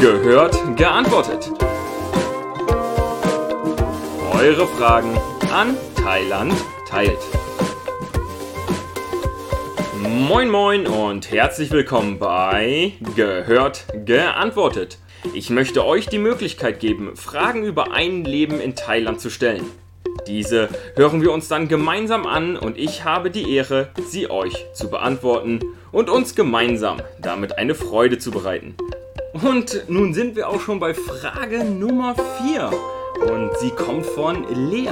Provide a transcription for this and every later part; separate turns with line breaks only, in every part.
Gehört, geantwortet. Eure Fragen an Thailand teilt. Moin moin und herzlich willkommen bei Gehört, geantwortet. Ich möchte euch die Möglichkeit geben, Fragen über ein Leben in Thailand zu stellen. Diese hören wir uns dann gemeinsam an und ich habe die Ehre, sie euch zu beantworten und uns gemeinsam damit eine Freude zu bereiten. Und nun sind wir auch schon bei Frage Nummer 4 und sie kommt von Lea.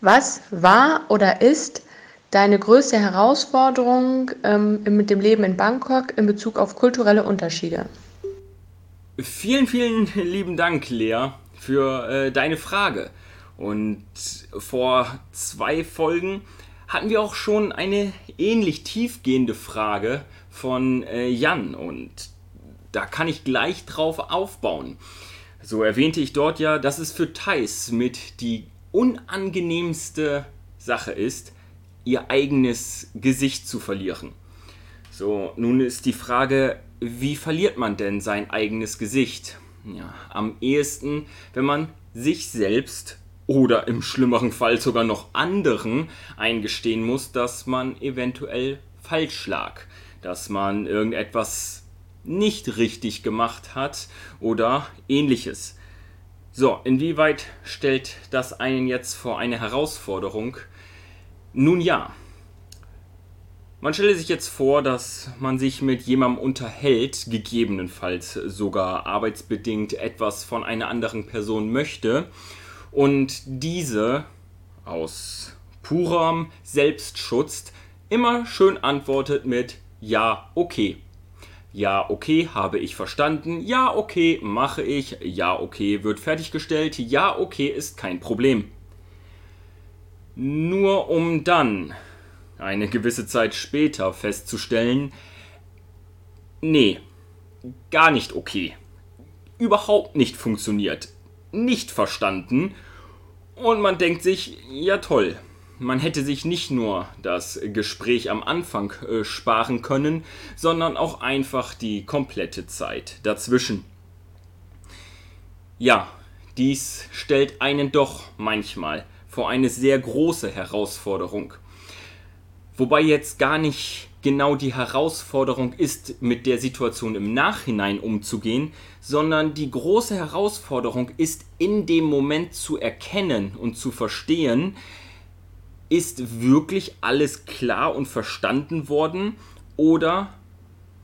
Was war oder ist deine größte Herausforderung ähm, mit dem Leben in Bangkok in Bezug auf kulturelle Unterschiede?
Vielen, vielen lieben Dank, Lea, für äh, deine Frage. Und vor zwei Folgen hatten wir auch schon eine ähnlich tiefgehende Frage von äh, Jan und da kann ich gleich drauf aufbauen. So erwähnte ich dort ja, dass es für Thais mit die unangenehmste Sache ist, ihr eigenes Gesicht zu verlieren. So, nun ist die Frage, wie verliert man denn sein eigenes Gesicht? Ja, am ehesten, wenn man sich selbst oder im schlimmeren Fall sogar noch anderen eingestehen muss, dass man eventuell falsch lag, dass man irgendetwas nicht richtig gemacht hat oder ähnliches. So, inwieweit stellt das einen jetzt vor eine Herausforderung? Nun ja. Man stelle sich jetzt vor, dass man sich mit jemandem unterhält, gegebenenfalls sogar arbeitsbedingt etwas von einer anderen Person möchte und diese aus purem Selbstschutz immer schön antwortet mit Ja, okay. Ja, okay, habe ich verstanden. Ja, okay, mache ich. Ja, okay, wird fertiggestellt. Ja, okay, ist kein Problem. Nur um dann eine gewisse Zeit später festzustellen, nee, gar nicht okay. Überhaupt nicht funktioniert. Nicht verstanden. Und man denkt sich, ja toll, man hätte sich nicht nur das Gespräch am Anfang äh, sparen können, sondern auch einfach die komplette Zeit dazwischen. Ja, dies stellt einen doch manchmal vor eine sehr große Herausforderung. Wobei jetzt gar nicht genau die Herausforderung ist, mit der Situation im Nachhinein umzugehen, sondern die große Herausforderung ist, in dem Moment zu erkennen und zu verstehen, ist wirklich alles klar und verstanden worden oder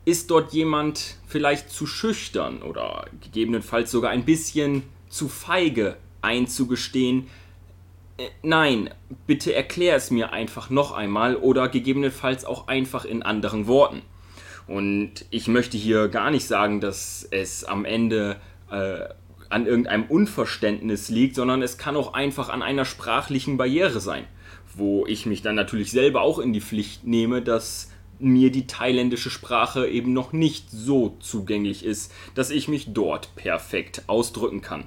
ist dort jemand vielleicht zu schüchtern oder gegebenenfalls sogar ein bisschen zu feige einzugestehen, nein, bitte erklär es mir einfach noch einmal oder gegebenenfalls auch einfach in anderen Worten. Und ich möchte hier gar nicht sagen, dass es am Ende äh, an irgendeinem Unverständnis liegt, sondern es kann auch einfach an einer sprachlichen Barriere sein wo ich mich dann natürlich selber auch in die Pflicht nehme, dass mir die thailändische Sprache eben noch nicht so zugänglich ist, dass ich mich dort perfekt ausdrücken kann.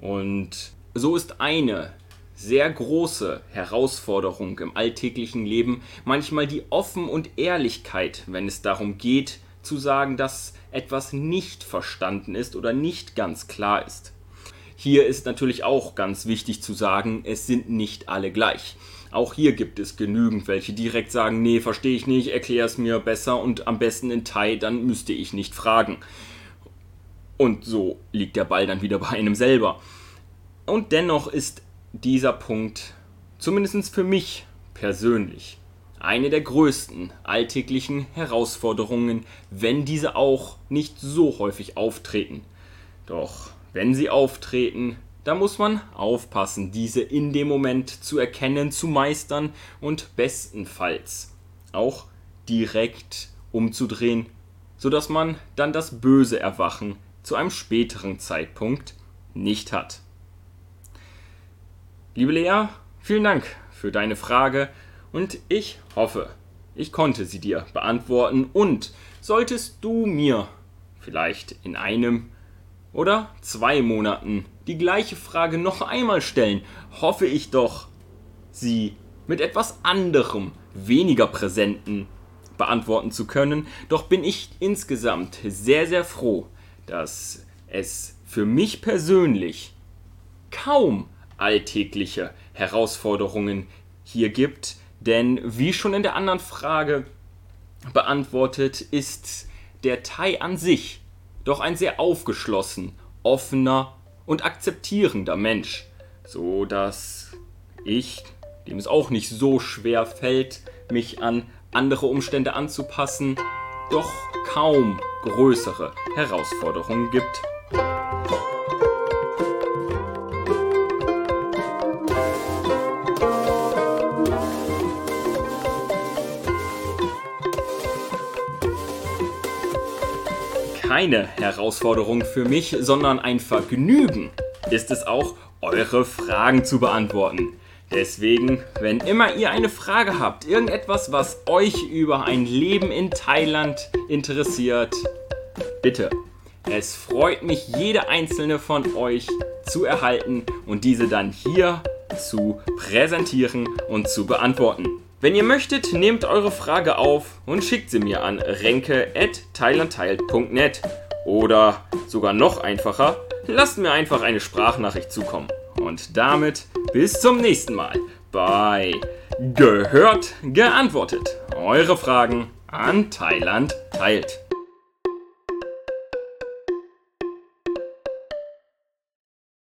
Und so ist eine sehr große Herausforderung im alltäglichen Leben manchmal die Offen und Ehrlichkeit, wenn es darum geht, zu sagen, dass etwas nicht verstanden ist oder nicht ganz klar ist. Hier ist natürlich auch ganz wichtig zu sagen, es sind nicht alle gleich. Auch hier gibt es genügend welche, direkt sagen, nee, verstehe ich nicht, erklär es mir besser und am besten in Thai, dann müsste ich nicht fragen. Und so liegt der Ball dann wieder bei einem selber. Und dennoch ist dieser Punkt, zumindest für mich persönlich, eine der größten alltäglichen Herausforderungen, wenn diese auch nicht so häufig auftreten. Doch wenn sie auftreten, da muss man aufpassen, diese in dem Moment zu erkennen, zu meistern und bestenfalls auch direkt umzudrehen, sodass man dann das böse Erwachen zu einem späteren Zeitpunkt nicht hat. Liebe Lea, vielen Dank für deine Frage und ich hoffe, ich konnte sie dir beantworten und solltest du mir vielleicht in einem oder zwei Monaten die gleiche Frage noch einmal stellen, hoffe ich doch, sie mit etwas anderem, weniger präsenten beantworten zu können. Doch bin ich insgesamt sehr, sehr froh, dass es für mich persönlich kaum alltägliche Herausforderungen hier gibt, denn wie schon in der anderen Frage beantwortet, ist der Thai an sich doch ein sehr aufgeschlossen, offener und akzeptierender Mensch, so dass ich, dem es auch nicht so schwer fällt, mich an andere Umstände anzupassen, doch kaum größere Herausforderungen gibt. Keine Herausforderung für mich, sondern ein Vergnügen ist es auch, eure Fragen zu beantworten. Deswegen, wenn immer ihr eine Frage habt, irgendetwas, was euch über ein Leben in Thailand interessiert, bitte. Es freut mich, jede einzelne von euch zu erhalten und diese dann hier zu präsentieren und zu beantworten. Wenn ihr möchtet, nehmt eure Frage auf und schickt sie mir an renke.thailandteilt.net oder sogar noch einfacher, lasst mir einfach eine Sprachnachricht zukommen. Und damit bis zum nächsten Mal bei Gehört, geantwortet. Eure Fragen an Thailand teilt.